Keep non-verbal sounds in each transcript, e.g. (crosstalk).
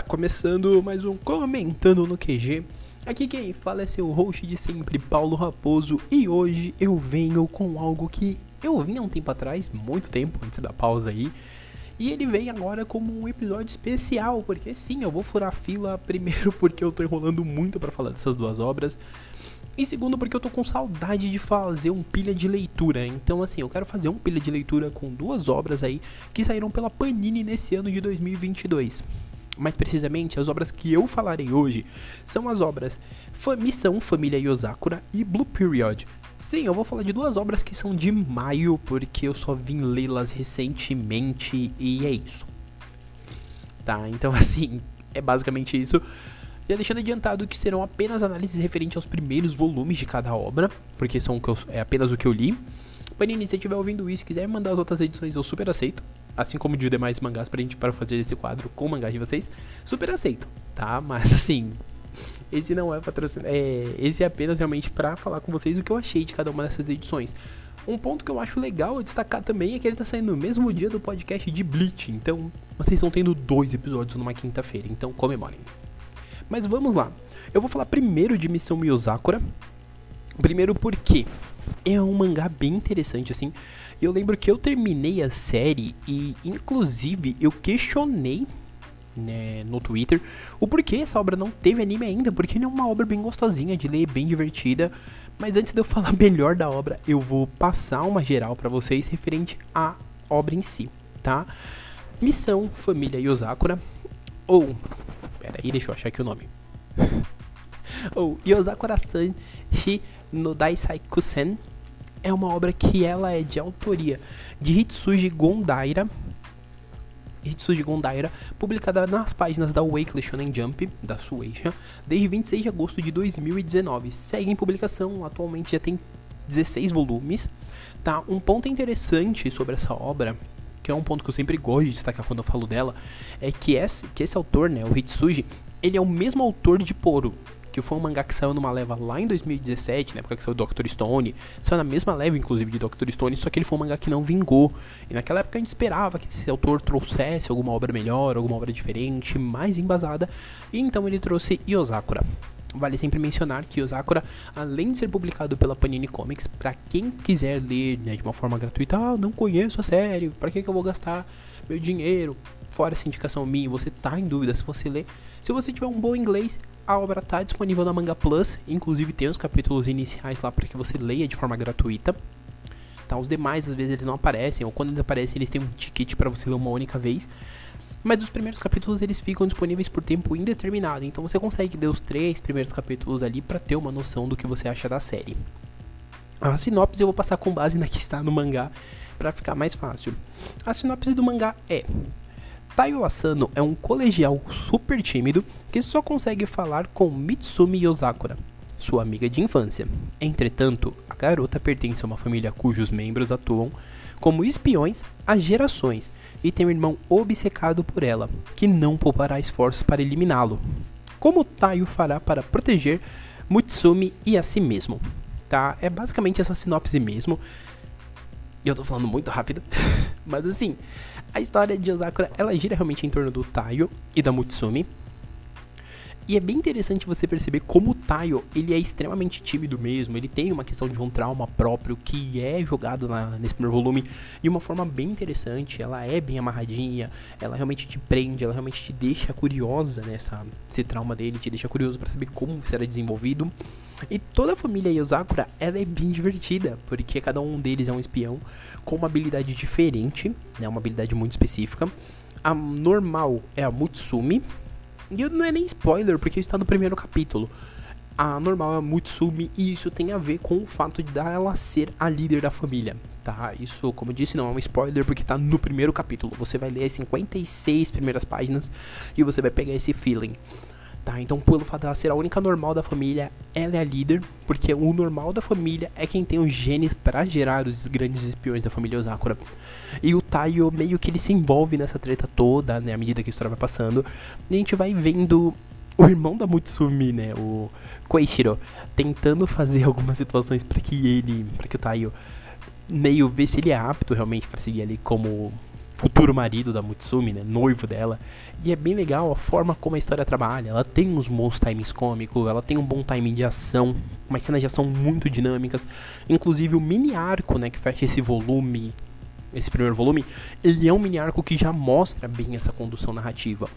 Tá começando mais um Comentando no QG. Aqui quem fala é seu host de sempre, Paulo Raposo, e hoje eu venho com algo que eu vim há um tempo atrás, muito tempo antes da pausa aí, e ele vem agora como um episódio especial, porque sim, eu vou furar fila (laughs) primeiro porque eu tô enrolando muito para falar dessas duas obras. E segundo, porque eu tô com saudade de fazer um pilha de leitura. Então, assim, eu quero fazer um pilha de leitura com duas obras aí que saíram pela Panini nesse ano de 2022. Mais precisamente, as obras que eu falarei hoje são as obras Missão Família Yosakura e Blue Period. Sim, eu vou falar de duas obras que são de maio, porque eu só vim lê-las recentemente e é isso. Tá, então (laughs) assim, é basicamente isso. Já deixando adiantado que serão apenas análises referentes aos primeiros volumes de cada obra, porque são eu, é apenas o que eu li. Panini, se estiver ouvindo isso e quiser mandar as outras edições, eu super aceito. Assim como de demais mangás pra gente para fazer esse quadro com mangás de vocês, super aceito, tá? Mas assim, (laughs) esse não é patrocinado. É, esse é apenas realmente para falar com vocês o que eu achei de cada uma dessas edições. Um ponto que eu acho legal destacar também é que ele tá saindo no mesmo dia do podcast de Bleach. Então, vocês estão tendo dois episódios numa quinta-feira. Então, comemorem. Mas vamos lá. Eu vou falar primeiro de Missão Miyazakura. Primeiro porque é um mangá bem interessante, assim. Eu lembro que eu terminei a série e, inclusive, eu questionei né, no Twitter o porquê essa obra não teve anime ainda, porque é uma obra bem gostosinha de ler, bem divertida. Mas antes de eu (laughs) falar melhor da obra, eu vou passar uma geral para vocês referente à obra em si, tá? Missão Família Yosakura, ou Pera aí, deixa eu achar aqui o nome. (laughs) o Yosakura-san Shi no Daisai Kusen é uma obra que ela é de autoria de Hitsuji Gondaira. Hitsuji Gondaira, publicada nas páginas da Weekly Shonen Jump, da Shueisha, desde 26 de agosto de 2019. Segue em publicação, atualmente já tem 16 volumes. Tá? Um ponto interessante sobre essa obra que é um ponto que eu sempre gosto de destacar quando eu falo dela, é que esse, que esse autor, né, o Hitsuji, ele é o mesmo autor de Poro, que foi um mangá que saiu numa leva lá em 2017, na época que saiu Dr. Stone, saiu na mesma leva, inclusive, de Dr. Stone, só que ele foi um mangá que não vingou. E naquela época a gente esperava que esse autor trouxesse alguma obra melhor, alguma obra diferente, mais embasada, e então ele trouxe Yosakura. Vale sempre mencionar que Osakura, além de ser publicado pela Panini Comics, para quem quiser ler né, de uma forma gratuita, ah, não conheço a série, para que, que eu vou gastar meu dinheiro? Fora essa indicação minha, você tá em dúvida se você ler. Se você tiver um bom inglês, a obra tá disponível na Manga Plus, inclusive tem os capítulos iniciais lá para que você leia de forma gratuita. Tá, os demais às vezes eles não aparecem, ou quando eles aparecem eles têm um ticket para você ler uma única vez. Mas os primeiros capítulos eles ficam disponíveis por tempo indeterminado, então você consegue ler os três primeiros capítulos ali para ter uma noção do que você acha da série. A sinopse eu vou passar com base na que está no mangá para ficar mais fácil. A sinopse do mangá é: Taiyo Asano é um colegial super tímido que só consegue falar com Mitsumi Yosakura, sua amiga de infância. Entretanto, a garota pertence a uma família cujos membros atuam como espiões há gerações e tem um irmão obcecado por ela, que não poupará esforços para eliminá-lo. Como Taio fará para proteger Mutsumi e a si mesmo? Tá? É basicamente essa sinopse mesmo. E eu tô falando muito rápido, (laughs) mas assim, a história de Osakura, ela gira realmente em torno do Taio e da Mutsumi, e é bem interessante você perceber como o Taio, ele é extremamente tímido mesmo, ele tem uma questão de um trauma próprio que é jogado na, nesse primeiro volume de uma forma bem interessante, ela é bem amarradinha, ela realmente te prende, ela realmente te deixa curiosa nessa esse trauma dele, te deixa curioso para saber como será desenvolvido. E toda a família Yosakura, ela é bem divertida, porque cada um deles é um espião com uma habilidade diferente, né, uma habilidade muito específica. A normal é a Mutsumi, e não é nem spoiler, porque está no primeiro capítulo. A normal é a Mutsumi e isso tem a ver com o fato de ela ser a líder da família, tá? Isso, como eu disse, não é um spoiler porque está no primeiro capítulo. Você vai ler as 56 primeiras páginas e você vai pegar esse feeling. Tá, então pelo fato dela ser a única normal da família, ela é a líder, porque o normal da família é quem tem os genes para gerar os grandes espiões da família Osakura. E o Taiyo meio que ele se envolve nessa treta toda, né, à medida que a história vai passando, e a gente vai vendo o irmão da Mutsumi, né, o Koichiro, tentando fazer algumas situações para que ele, para que o Taiyo meio ver se ele é apto realmente para seguir ali como futuro marido da Mutsumi, né, noivo dela. E é bem legal a forma como a história trabalha. Ela tem uns bons timings cômicos, ela tem um bom timing de ação, umas cenas de ação muito dinâmicas. Inclusive o mini arco, né, que fecha esse volume, esse primeiro volume, ele é um mini arco que já mostra bem essa condução narrativa.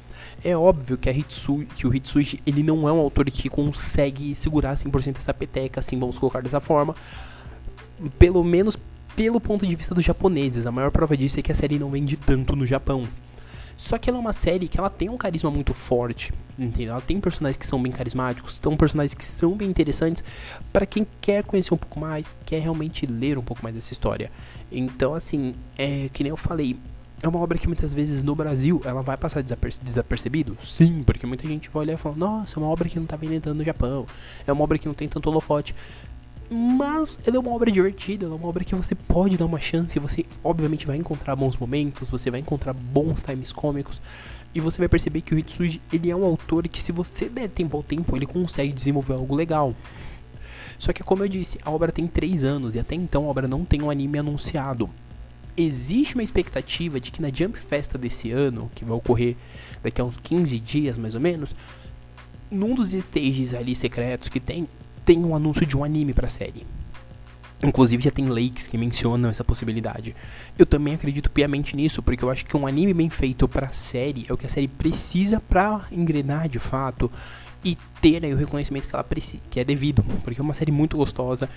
É óbvio que, a Hitsu, que o Hitsuji ele não é um autor que consegue segurar 100% essa peteca, assim, vamos colocar dessa forma. Pelo menos pelo ponto de vista dos japoneses. A maior prova disso é que a série não vende tanto no Japão. Só que ela é uma série que ela tem um carisma muito forte, entendeu? Ela tem personagens que são bem carismáticos, são personagens que são bem interessantes para quem quer conhecer um pouco mais, quer realmente ler um pouco mais dessa história. Então, assim, é que nem eu falei, é uma obra que muitas vezes no Brasil ela vai passar desaperce desapercebido? Sim, porque muita gente vai olhar e falar, nossa, é uma obra que não tá vendendo no Japão, é uma obra que não tem tanto holofote. Mas ela é uma obra divertida, ela é uma obra que você pode dar uma chance, você obviamente vai encontrar bons momentos, você vai encontrar bons times cômicos, e você vai perceber que o Hitsuji, ele é um autor que se você der tempo ao tempo, ele consegue desenvolver algo legal. Só que como eu disse, a obra tem 3 anos e até então a obra não tem um anime anunciado. Existe uma expectativa de que na Jump Festa desse ano, que vai ocorrer daqui a uns 15 dias mais ou menos, num dos stages ali secretos que tem, tem um anúncio de um anime pra série. Inclusive já tem leaks que mencionam essa possibilidade. Eu também acredito piamente nisso, porque eu acho que um anime bem feito pra série é o que a série precisa pra engrenar de fato e ter aí o reconhecimento que ela precisa, que é devido, porque é uma série muito gostosa.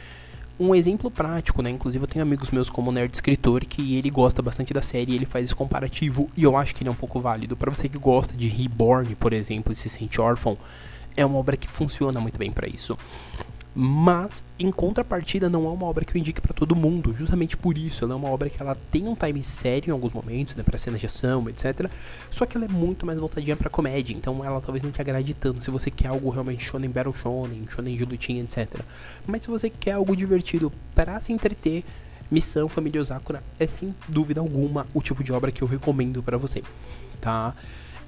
Um exemplo prático, né? Inclusive eu tenho amigos meus como Nerd Escritor que ele gosta bastante da série, ele faz esse comparativo e eu acho que ele é um pouco válido. Para você que gosta de Reborn, por exemplo, e se sente órfão, é uma obra que funciona muito bem para isso. Mas, em contrapartida, não é uma obra que eu indique para todo mundo. Justamente por isso, ela é uma obra que ela tem um time sério em alguns momentos, né, para cenas de ação, etc. Só que ela é muito mais voltadinha para comédia, então ela talvez não te agrade tanto se você quer algo realmente shonen battle shonen, shonen de lutinha, etc. Mas se você quer algo divertido para se entreter, Missão Família Osakura é sem dúvida alguma o tipo de obra que eu recomendo para você, tá?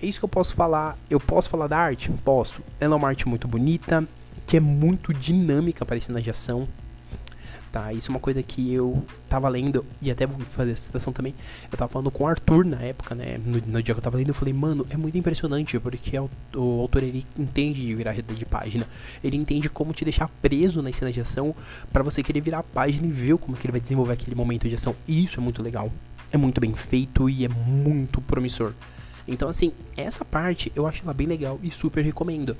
É isso que eu posso falar. Eu posso falar da arte? Posso. Ela é uma arte muito bonita, que é muito dinâmica para cenas de ação. Tá, isso é uma coisa que eu tava lendo, e até vou fazer essa citação também. Eu tava falando com o Arthur na época, né? No, no dia que eu tava lendo, eu falei, mano, é muito impressionante, porque o, o autor ele entende de virar de página. Ele entende como te deixar preso nas cenas de ação para você querer virar a página e ver como que ele vai desenvolver aquele momento de ação. E isso é muito legal. É muito bem feito e é muito promissor. Então, assim, essa parte eu acho ela bem legal e super recomendo.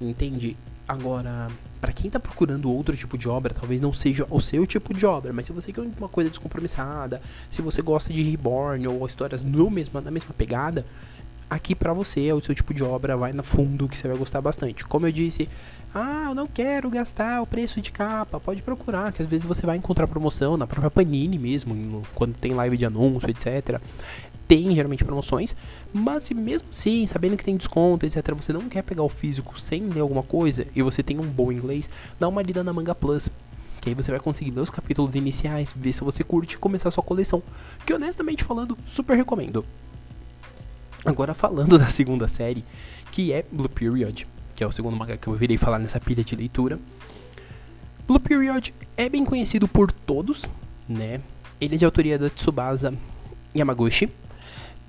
Entende? Agora, para quem tá procurando outro tipo de obra, talvez não seja o seu tipo de obra, mas se você quer uma coisa descompromissada, se você gosta de Reborn ou histórias no mesma, na mesma pegada, aqui para você é o seu tipo de obra, vai na fundo que você vai gostar bastante. Como eu disse, ah, eu não quero gastar o preço de capa, pode procurar, que às vezes você vai encontrar promoção na própria Panini mesmo, quando tem live de anúncio, etc tem geralmente promoções, mas se mesmo assim, sabendo que tem desconto, etc, você não quer pegar o físico sem ler alguma coisa e você tem um bom inglês, dá uma lida na Manga Plus. Que aí você vai conseguir ler os capítulos iniciais, ver se você curte e começar sua coleção. Que honestamente falando, super recomendo. Agora falando (laughs) da segunda série, que é Blue Period, que é o segundo manga que eu virei falar nessa pilha de leitura. Blue Period é bem conhecido por todos, né? Ele é de autoria da Tsubasa Yamaguchi,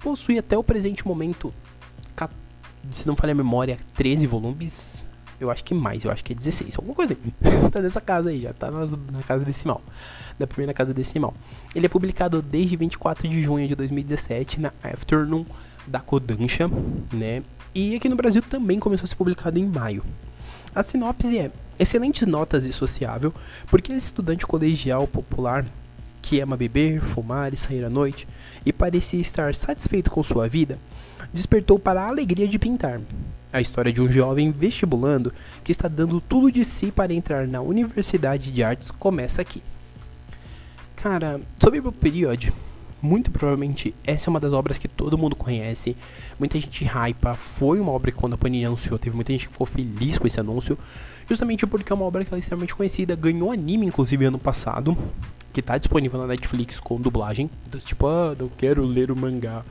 possui até o presente momento, se não falha a memória, 13 volumes. Eu acho que mais, eu acho que é 16, alguma coisa (laughs) tá nessa casa aí, já tá na, na, casa decimal. Na primeira casa decimal. Ele é publicado desde 24 de junho de 2017 na Afternoon da Kodansha, né? E aqui no Brasil também começou a ser publicado em maio. A sinopse é: excelentes notas e sociável, porque esse estudante colegial popular que ama beber, fumar e sair à noite, e parecia estar satisfeito com sua vida, despertou para a alegria de pintar. A história de um jovem vestibulando que está dando tudo de si para entrar na Universidade de Artes começa aqui. Cara, sobre o período, muito provavelmente essa é uma das obras que todo mundo conhece. Muita gente hypa. Foi uma obra que quando a Panini anunciou, teve muita gente que ficou feliz com esse anúncio. Justamente porque é uma obra que ela é extremamente conhecida. Ganhou anime, inclusive, ano passado que tá disponível na Netflix com dublagem. Então, tipo, ah, não quero ler o mangá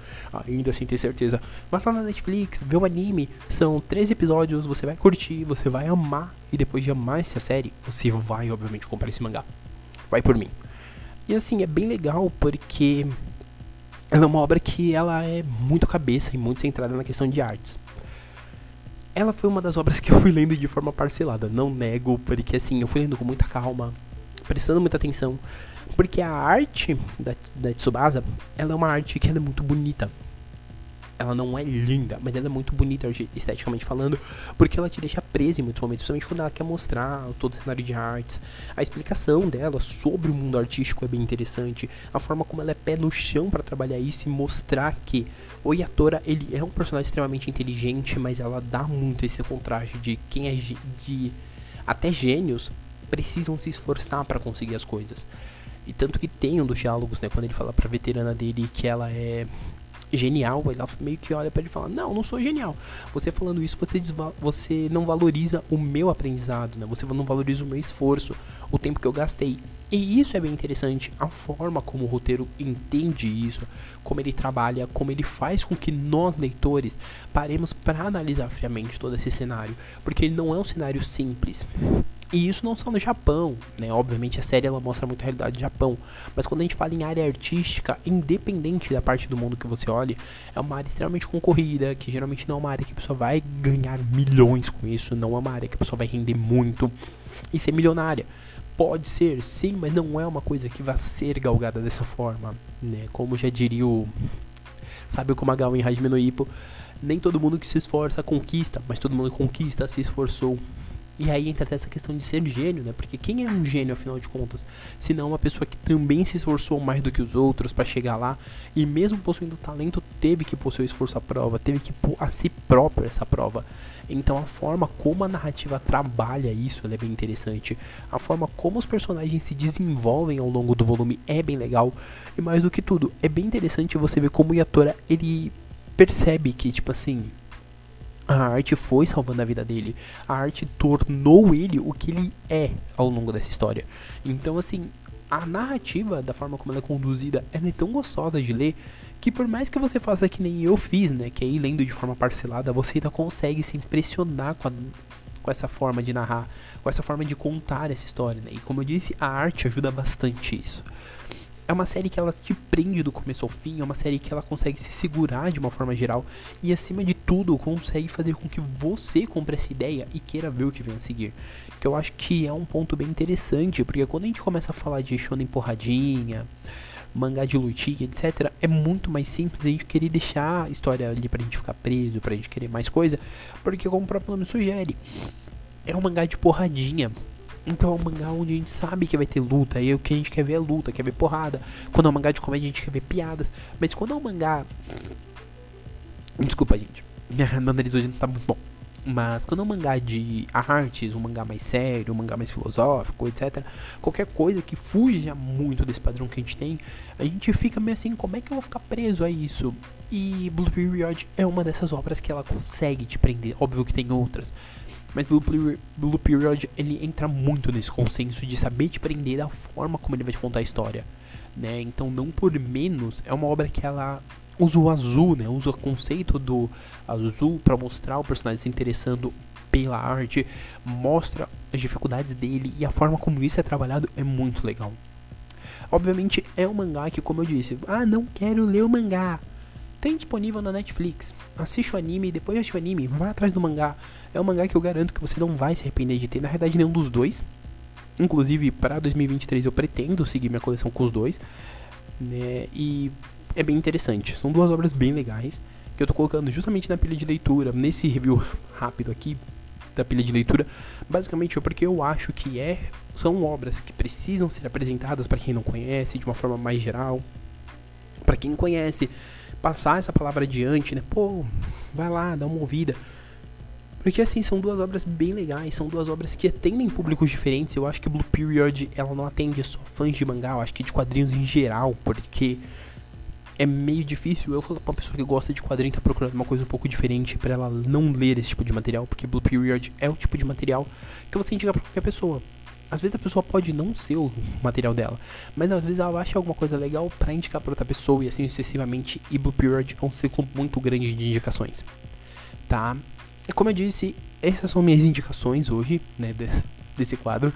ainda sem ter certeza. Mas lá na Netflix, vê o anime, são 13 episódios, você vai curtir, você vai amar. E depois de amar essa série, você vai, obviamente, comprar esse mangá. Vai por mim. E assim, é bem legal porque ela é uma obra que ela é muito cabeça e muito centrada na questão de artes. Ela foi uma das obras que eu fui lendo de forma parcelada, não nego, porque assim, eu fui lendo com muita calma, prestando muita atenção, porque a arte da, da Tsubasa, ela é uma arte que é muito bonita ela não é linda, mas ela é muito bonita esteticamente falando, porque ela te deixa presa em muitos momentos, principalmente quando ela quer mostrar todo o cenário de artes. A explicação dela sobre o mundo artístico é bem interessante, a forma como ela é pé no chão para trabalhar isso e mostrar que o Yatora, ele é um personagem extremamente inteligente, mas ela dá muito esse contraste de quem é de até gênios precisam se esforçar para conseguir as coisas. E tanto que tem um dos diálogos, né, quando ele fala pra veterana dele que ela é genial, ela meio que olha para ele e fala: Não, não sou genial. Você falando isso, você, você não valoriza o meu aprendizado, né? Você não valoriza o meu esforço, o tempo que eu gastei. E isso é bem interessante, a forma como o roteiro entende isso, como ele trabalha, como ele faz com que nós, leitores, paremos para analisar friamente todo esse cenário, porque ele não é um cenário simples. E isso não só no Japão, né? Obviamente a série ela mostra muito a realidade do Japão, mas quando a gente fala em área artística, independente da parte do mundo que você olhe, é uma área extremamente concorrida, que geralmente não é uma área que a pessoa vai ganhar milhões com isso, não é uma área que a pessoa vai render muito e ser milionária. Pode ser, sim, mas não é uma coisa que vai ser galgada dessa forma, né? Como já diria o sabe o Komagawa em Hajime nem todo mundo que se esforça conquista, mas todo mundo que conquista se esforçou. E aí entra até essa questão de ser gênio, né? Porque quem é um gênio, afinal de contas? Se não uma pessoa que também se esforçou mais do que os outros para chegar lá e mesmo possuindo talento, teve que pôr seu esforço à prova, teve que pôr a si próprio essa prova. Então a forma como a narrativa trabalha isso é bem interessante. A forma como os personagens se desenvolvem ao longo do volume é bem legal. E mais do que tudo, é bem interessante você ver como o Yatora ele percebe que, tipo assim, a arte foi salvando a vida dele. A arte tornou ele o que ele é ao longo dessa história. Então, assim, a narrativa, da forma como ela é conduzida, ela é tão gostosa de ler que por mais que você faça que nem eu fiz, né, que é ir lendo de forma parcelada, você ainda consegue se impressionar com, a, com essa forma de narrar, com essa forma de contar essa história, né? E como eu disse, a arte ajuda bastante isso é uma série que ela te prende do começo ao fim, é uma série que ela consegue se segurar de uma forma geral e acima de tudo consegue fazer com que você compre essa ideia e queira ver o que vem a seguir. Que eu acho que é um ponto bem interessante, porque quando a gente começa a falar de shonen porradinha, mangá de lutinha, etc, é muito mais simples a gente querer deixar a história ali pra gente ficar preso, pra gente querer mais coisa, porque como o próprio nome sugere, é um mangá de porradinha. Então é um mangá onde a gente sabe que vai ter luta, e o que a gente quer ver é luta, quer ver porrada. Quando é um mangá de comédia, a gente quer ver piadas. Mas quando é um mangá. Desculpa, gente. (laughs) Meu nariz hoje não tá muito bom. Mas quando é um mangá de artes, um mangá mais sério, um mangá mais filosófico, etc. Qualquer coisa que fuja muito desse padrão que a gente tem, a gente fica meio assim, como é que eu vou ficar preso a isso? E Blue Period é uma dessas obras que ela consegue te prender. Óbvio que tem outras. Mas Blue, Blue Period ele entra muito nesse consenso de saber te prender da forma como ele vai te contar a história, né? Então não por menos é uma obra que ela usa o azul, né? Usa o conceito do azul para mostrar o personagem se interessando pela arte, mostra as dificuldades dele e a forma como isso é trabalhado é muito legal. Obviamente é um mangá que, como eu disse, ah, não quero ler o mangá. Tem disponível na Netflix. Assiste o anime depois assiste o anime, vai atrás do mangá. É um mangá que eu garanto que você não vai se arrepender de ter. Na verdade, nenhum dos dois. Inclusive, para 2023 eu pretendo seguir minha coleção com os dois. Né? E é bem interessante. São duas obras bem legais que eu tô colocando justamente na pilha de leitura, nesse review rápido aqui da pilha de leitura, basicamente é porque eu acho que é são obras que precisam ser apresentadas para quem não conhece de uma forma mais geral. Para quem conhece, passar essa palavra adiante, né? Pô, vai lá, dá uma ouvida. Porque assim, são duas obras bem legais, são duas obras que atendem públicos diferentes. Eu acho que Blue Period, ela não atende só fãs de mangá, eu acho que de quadrinhos em geral, porque é meio difícil eu falar pra uma pessoa que gosta de quadrinho tá procurando uma coisa um pouco diferente para ela não ler esse tipo de material, porque Blue Period é o tipo de material que você indica pra qualquer pessoa. Às vezes a pessoa pode não ser o material dela, mas às vezes ela acha alguma coisa legal para indicar para outra pessoa e assim sucessivamente. E Blue Period é um ciclo muito grande de indicações, tá? E como eu disse, essas são minhas indicações hoje, né, desse, desse quadro.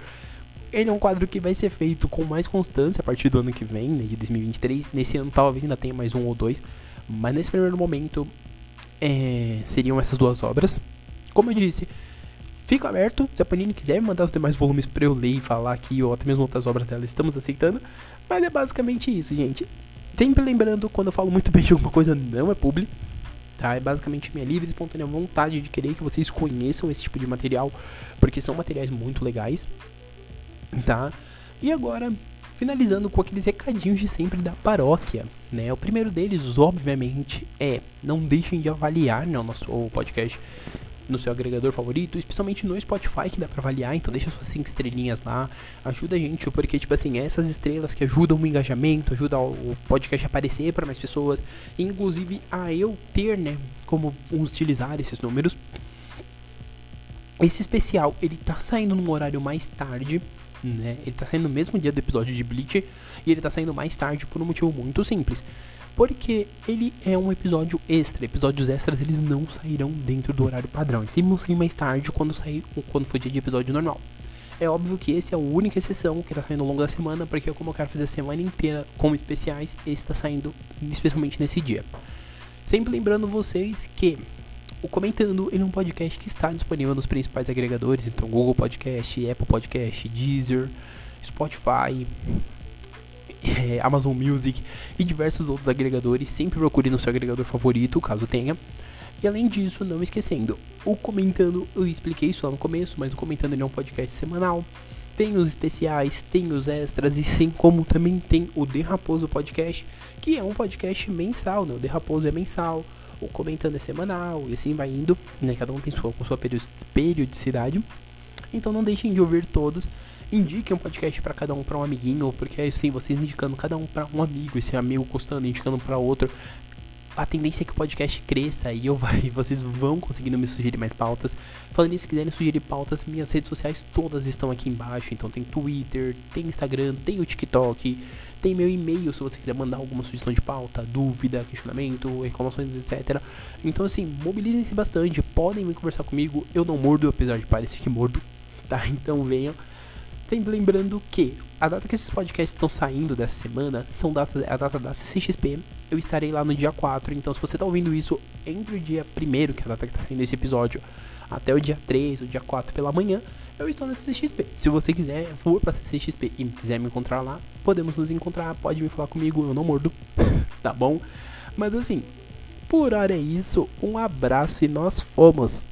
ele é um quadro que vai ser feito com mais constância a partir do ano que vem, né, de 2023. Nesse ano talvez ainda tenha mais um ou dois, mas nesse primeiro momento é, seriam essas duas obras. Como eu disse, fico aberto. Se a Panini quiser mandar os demais volumes pra eu ler e falar aqui, ou até mesmo outras obras dela, estamos aceitando. Mas é basicamente isso, gente. Sempre lembrando, quando eu falo muito bem de alguma coisa, não é publi. Tá? É basicamente minha livre e espontânea vontade de querer que vocês conheçam esse tipo de material, porque são materiais muito legais. Tá? E agora, finalizando com aqueles recadinhos de sempre da paróquia, né? O primeiro deles, obviamente, é não deixem de avaliar né, o nosso podcast no seu agregador favorito, especialmente no Spotify que dá pra avaliar, então deixa suas 5 estrelinhas lá, ajuda a gente, porque tipo assim, essas estrelas que ajudam o engajamento, ajudam o podcast a aparecer para mais pessoas, inclusive a eu ter, né, como utilizar esses números. Esse especial, ele tá saindo num horário mais tarde, né? Ele tá saindo no mesmo dia do episódio de Bleach e ele tá saindo mais tarde por um motivo muito simples. Porque ele é um episódio extra. Episódios extras eles não sairão dentro do horário padrão. Eles sempre vão sair mais tarde quando sair quando for dia de episódio normal. É óbvio que esse é a única exceção que tá saindo ao longo da semana, porque como eu quero fazer a semana inteira com especiais, esse tá saindo especialmente nesse dia. Sempre lembrando vocês que o Comentando ele é um podcast que está disponível nos principais agregadores, então Google Podcast, Apple Podcast, Deezer, Spotify, é, Amazon Music e diversos outros agregadores. Sempre procure no seu agregador favorito, caso tenha. E além disso, não esquecendo, o Comentando, eu expliquei isso lá no começo, mas o Comentando é um podcast semanal. Tem os especiais, tem os extras e sem como também tem o The Raposo Podcast, que é um podcast mensal, né? O Raposo é mensal o comentando é semanal, e assim vai indo, né? Cada um tem sua, com sua periodicidade. Então não deixem de ouvir todos. Indiquem um podcast para cada um, para um amiguinho, porque assim, vocês indicando cada um para um amigo, esse amigo custando, indicando para outro, a tendência é que o podcast cresça e eu vai, (laughs) vocês vão conseguindo me sugerir mais pautas. Falando nisso, se quiserem sugerir pautas, minhas redes sociais todas estão aqui embaixo. Então tem Twitter, tem Instagram, tem o TikTok, tem meu e-mail se você quiser mandar alguma sugestão de pauta, dúvida, questionamento, reclamações, etc. Então assim, mobilizem-se bastante, podem vir conversar comigo. Eu não mordo, apesar de parecer que mordo, tá? Então venham. Lembrando que a data que esses podcasts estão saindo dessa semana são data, a data da CCXP. Eu estarei lá no dia 4, então se você está ouvindo isso entre o dia 1, que é a data que está saindo esse episódio, até o dia 3, o dia 4 pela manhã, eu estou na CCXP. Se você quiser, for pra CCXP e quiser me encontrar lá, podemos nos encontrar, pode me falar comigo, eu não mordo, (laughs) tá bom? Mas assim, por hora é isso, um abraço e nós fomos!